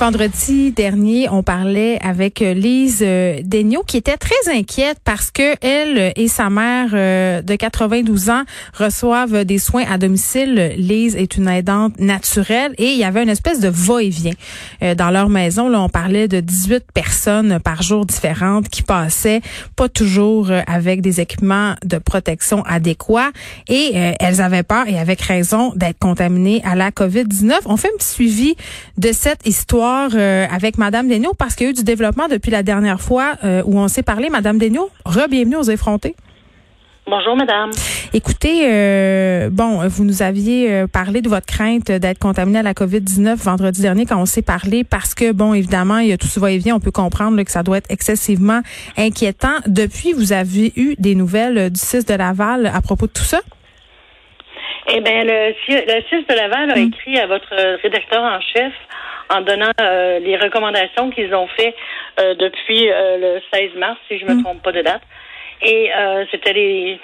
Vendredi dernier, on parlait avec euh, Lise euh, Daigneault qui était très inquiète parce que elle et sa mère euh, de 92 ans reçoivent des soins à domicile. Lise est une aidante naturelle et il y avait une espèce de va-et-vient dans leur maison. Là, on parlait de 18 personnes par jour différentes qui passaient, pas toujours avec des équipements de protection adéquats et elles avaient peur et avec raison d'être contaminées à la COVID-19. On fait un petit suivi de cette histoire euh, avec Madame Daigneault parce qu'il y a eu du développement depuis la dernière fois euh, où on s'est parlé. Madame Daigneault, re-bienvenue aux effrontés. Bonjour, madame. Écoutez, euh, bon, vous nous aviez parlé de votre crainte d'être contaminé à la COVID-19 vendredi dernier quand on s'est parlé parce que, bon, évidemment, il y a tout ce va-et-vient. On peut comprendre que ça doit être excessivement inquiétant. Depuis, vous avez eu des nouvelles du 6 de Laval à propos de tout ça? Eh bien, le, le 6 de Laval a hum. écrit à votre rédacteur en chef en donnant euh, les recommandations qu'ils ont fait euh, depuis euh, le 16 mars, si je me mm. trompe pas de date. Et c'était les,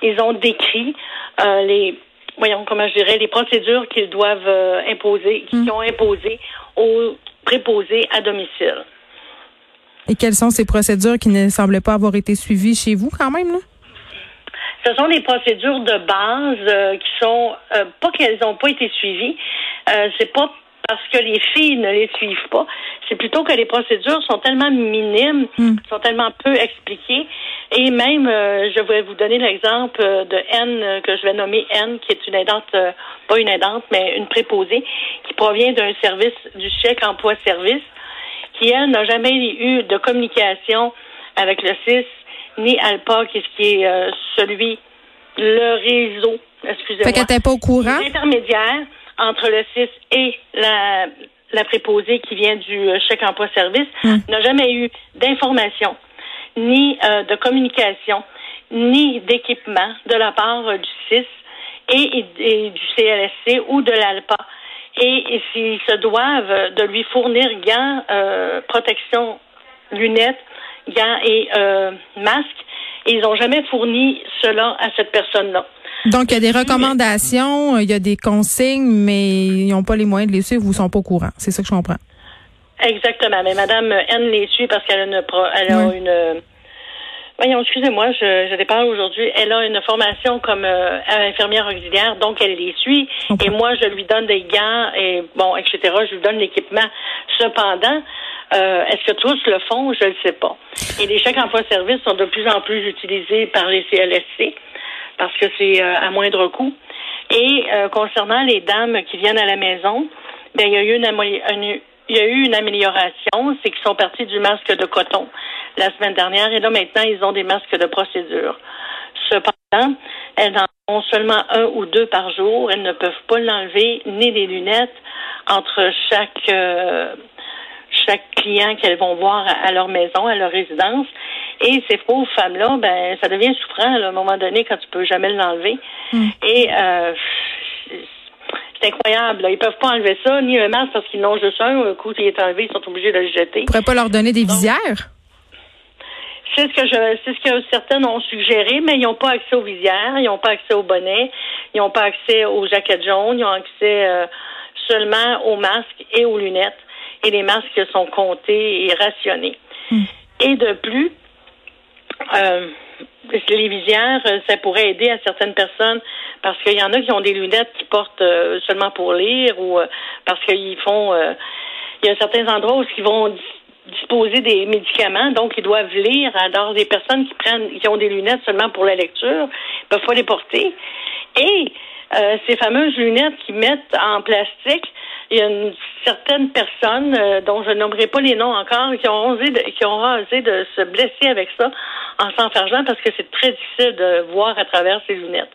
ils ont décrit les, voyons comment je dirais, les procédures qu'ils doivent imposer, qu'ils mm. ont imposées aux préposés à domicile. Et quelles sont ces procédures qui ne semblaient pas avoir été suivies chez vous quand même là? Ce sont des procédures de base qui sont pas qu'elles n'ont pas été suivies. c'est pas parce que les filles ne les suivent pas. C'est plutôt que les procédures sont tellement minimes, hmm. sont tellement peu expliquées. Et même, euh, je vais vous donner l'exemple de N, euh, que je vais nommer N, qui est une aidante, euh, pas une aidante, mais une préposée, qui provient d'un service du chèque emploi-service, qui, elle, n'a jamais eu de communication avec le CIS, ni ALPA, qui est celui, le réseau, excusez-moi. Fait qu'elle n'était pas au courant? Intermédiaire entre le CIS et la, la préposée qui vient du euh, chèque emploi-service hmm. n'a jamais eu d'information, ni euh, de communication, ni d'équipement de la part euh, du CIS et, du CLSC ou de l'ALPA. Et, s'ils se doivent de lui fournir gants, protection, lunettes, gants et masques, ils n'ont jamais fourni cela à cette personne-là. Donc, il y a des recommandations, il y a des consignes, mais ils n'ont pas les moyens de les suivre ou ils sont pas au courant. C'est ça que je comprends. Exactement. Mais Madame N les suit parce qu'elle a une, elle a une Voyons, excusez-moi, je, je déparle aujourd'hui. Elle a une formation comme euh, infirmière auxiliaire, donc elle les suit. Et moi, je lui donne des gants et bon, etc. Je lui donne l'équipement. Cependant, euh, est-ce que tous le font? Je ne le sais pas. Et les chèques emploi-service sont de plus en plus utilisés par les CLSC parce que c'est euh, à moindre coût. Et euh, concernant les dames qui viennent à la maison, il y a eu une, il y a eu une amélioration, c'est qu'ils sont partis du masque de coton la semaine dernière et là maintenant ils ont des masques de procédure. Cependant, elles en ont seulement un ou deux par jour. Elles ne peuvent pas l'enlever ni les lunettes entre chaque euh, chaque client qu'elles vont voir à leur maison, à leur résidence. Et ces pauvres femmes-là, ben, ça devient souffrant à un moment donné quand tu peux jamais l'enlever. Hmm. Et euh, c'est incroyable. Là. Ils peuvent pas enlever ça, ni un masque parce qu'ils n'ont juste un. Un coup, il est enlevé, ils sont obligés de le jeter. Vous pourrait pas leur donner des visières? C'est ce que je, c'est ce que certaines ont suggéré, mais ils n'ont pas accès aux visières, ils n'ont pas accès aux bonnets, ils n'ont pas accès aux jaquettes jaunes, ils ont accès euh, seulement aux masques et aux lunettes. Et les masques sont comptés et rationnés. Hmm. Et de plus, euh, les visières, euh, ça pourrait aider à certaines personnes parce qu'il y en a qui ont des lunettes qui portent euh, seulement pour lire ou parce qu'ils font. il y a certains endroits où ils vont disposer des médicaments, donc ils doivent lire. Alors, des personnes qui prennent, qui ont des lunettes seulement pour la lecture, peuvent pas les porter. Et ces fameuses lunettes qui mettent en plastique, il y a une certaine personne euh, dont je nommerai pas les noms encore qui ont osé de, qui ont osé se blesser avec ça en s'enfargeant parce que c'est très difficile de voir à travers ces lunettes.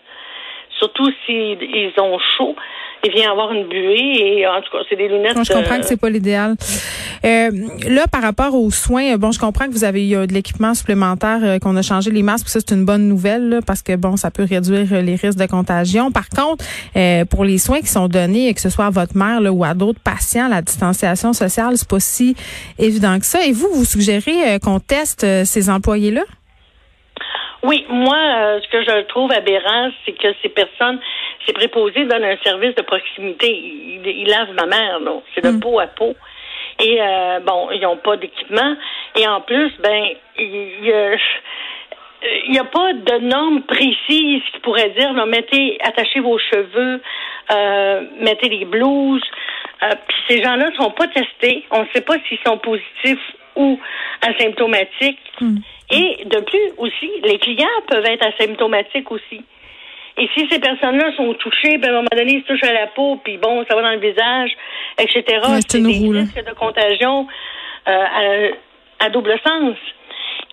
Surtout s'ils ont chaud, il vient avoir une buée et en tout cas, c'est des lunettes. je comprends que c'est pas l'idéal. Euh, là, par rapport aux soins, bon, je comprends que vous avez eu de l'équipement supplémentaire, euh, qu'on a changé les masques, ça c'est une bonne nouvelle parce que bon, ça peut réduire les risques de contagion. Par contre, euh, pour les soins qui sont donnés, que ce soit à votre mère ou à d'autres patients, la distanciation sociale, c'est pas si évident que ça. Et vous, vous suggérez qu'on teste ces employés-là? Oui, moi, euh, ce que je trouve aberrant, c'est que ces personnes, ces préposés donnent un service de proximité. Ils, lavent ma mère, là. C'est de mm. peau à peau. Et euh, bon, ils n'ont pas d'équipement. Et en plus, ben, il n'y a pas de normes précises qui pourraient dire, là, mettez, attachez vos cheveux, euh, mettez les blouses. puis ces gens-là ne sont pas testés. On ne sait pas s'ils sont positifs ou asymptomatiques. Mm. Et de plus aussi, les clients peuvent être asymptomatiques aussi. Et si ces personnes-là sont touchées, puis à un moment donné, ils se touchent à la peau, puis bon, ça va dans le visage, etc., c'est des risques de contagion euh, à, double sens.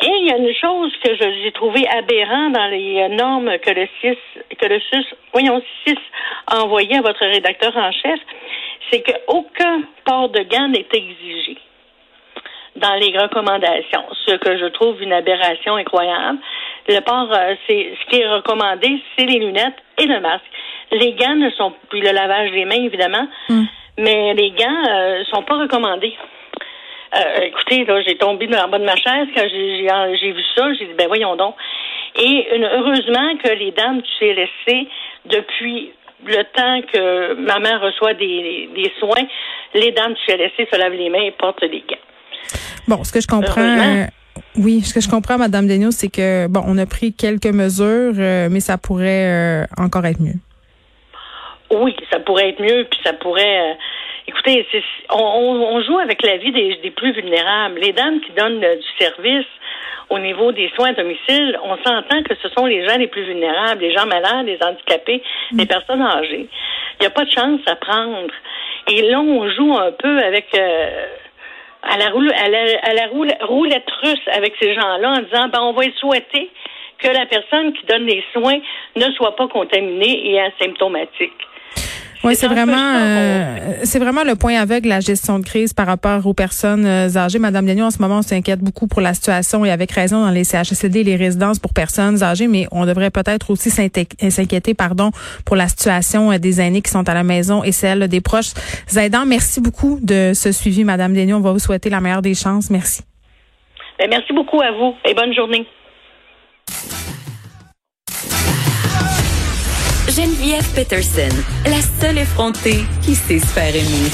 Et il y a une chose que j'ai trouvé aberrant dans les normes que le CIS, que le SUS, voyons, CIS a envoyé à votre rédacteur en chef, c'est qu'aucun port de gants n'est exigé dans les recommandations, ce que je trouve une aberration incroyable. Le port, euh, c'est ce qui est recommandé, c'est les lunettes et le masque. Les gants ne sont plus le lavage des mains évidemment, hmm. mais les gants euh, sont pas recommandés. Euh, écoutez, là, j'ai tombé dans le bas de ma chaise quand j'ai vu ça. J'ai dit, ben voyons donc. Et heureusement que les dames du CLSC, depuis le temps que ma mère reçoit des, des soins, les dames du CLSC se lavent les mains et portent des gants. Bon, ce que je comprends. Euh, oui, ce que je comprends, Madame Degnaud, c'est que bon, on a pris quelques mesures, euh, mais ça pourrait euh, encore être mieux. Oui, ça pourrait être mieux, puis ça pourrait. écoutez, on, on, joue avec la vie des, des, plus vulnérables. Les dames qui donnent du service au niveau des soins à domicile, on s'entend que ce sont les gens les plus vulnérables, les gens malades, les handicapés, les mm. personnes âgées. Il n'y a pas de chance à prendre. Et là, on joue un peu avec à la, roule, la roulette russe avec ces gens-là en disant ben, on va souhaiter que la personne qui donne les soins ne soit pas contaminée et asymptomatique. Oui, c'est vraiment, euh, c'est vraiment le point aveugle la gestion de crise par rapport aux personnes euh, âgées. Madame Dagnon, en ce moment, on s'inquiète beaucoup pour la situation et avec raison dans les CHSLD, les résidences pour personnes âgées, mais on devrait peut-être aussi s'inquiéter, pardon, pour la situation euh, des aînés qui sont à la maison et celle des proches aidants. Merci beaucoup de ce suivi, Madame Dagnon. On va vous souhaiter la meilleure des chances. Merci. Ben, merci beaucoup à vous et bonne journée. Geneviève Peterson, la seule effrontée qui sait se faire aimer.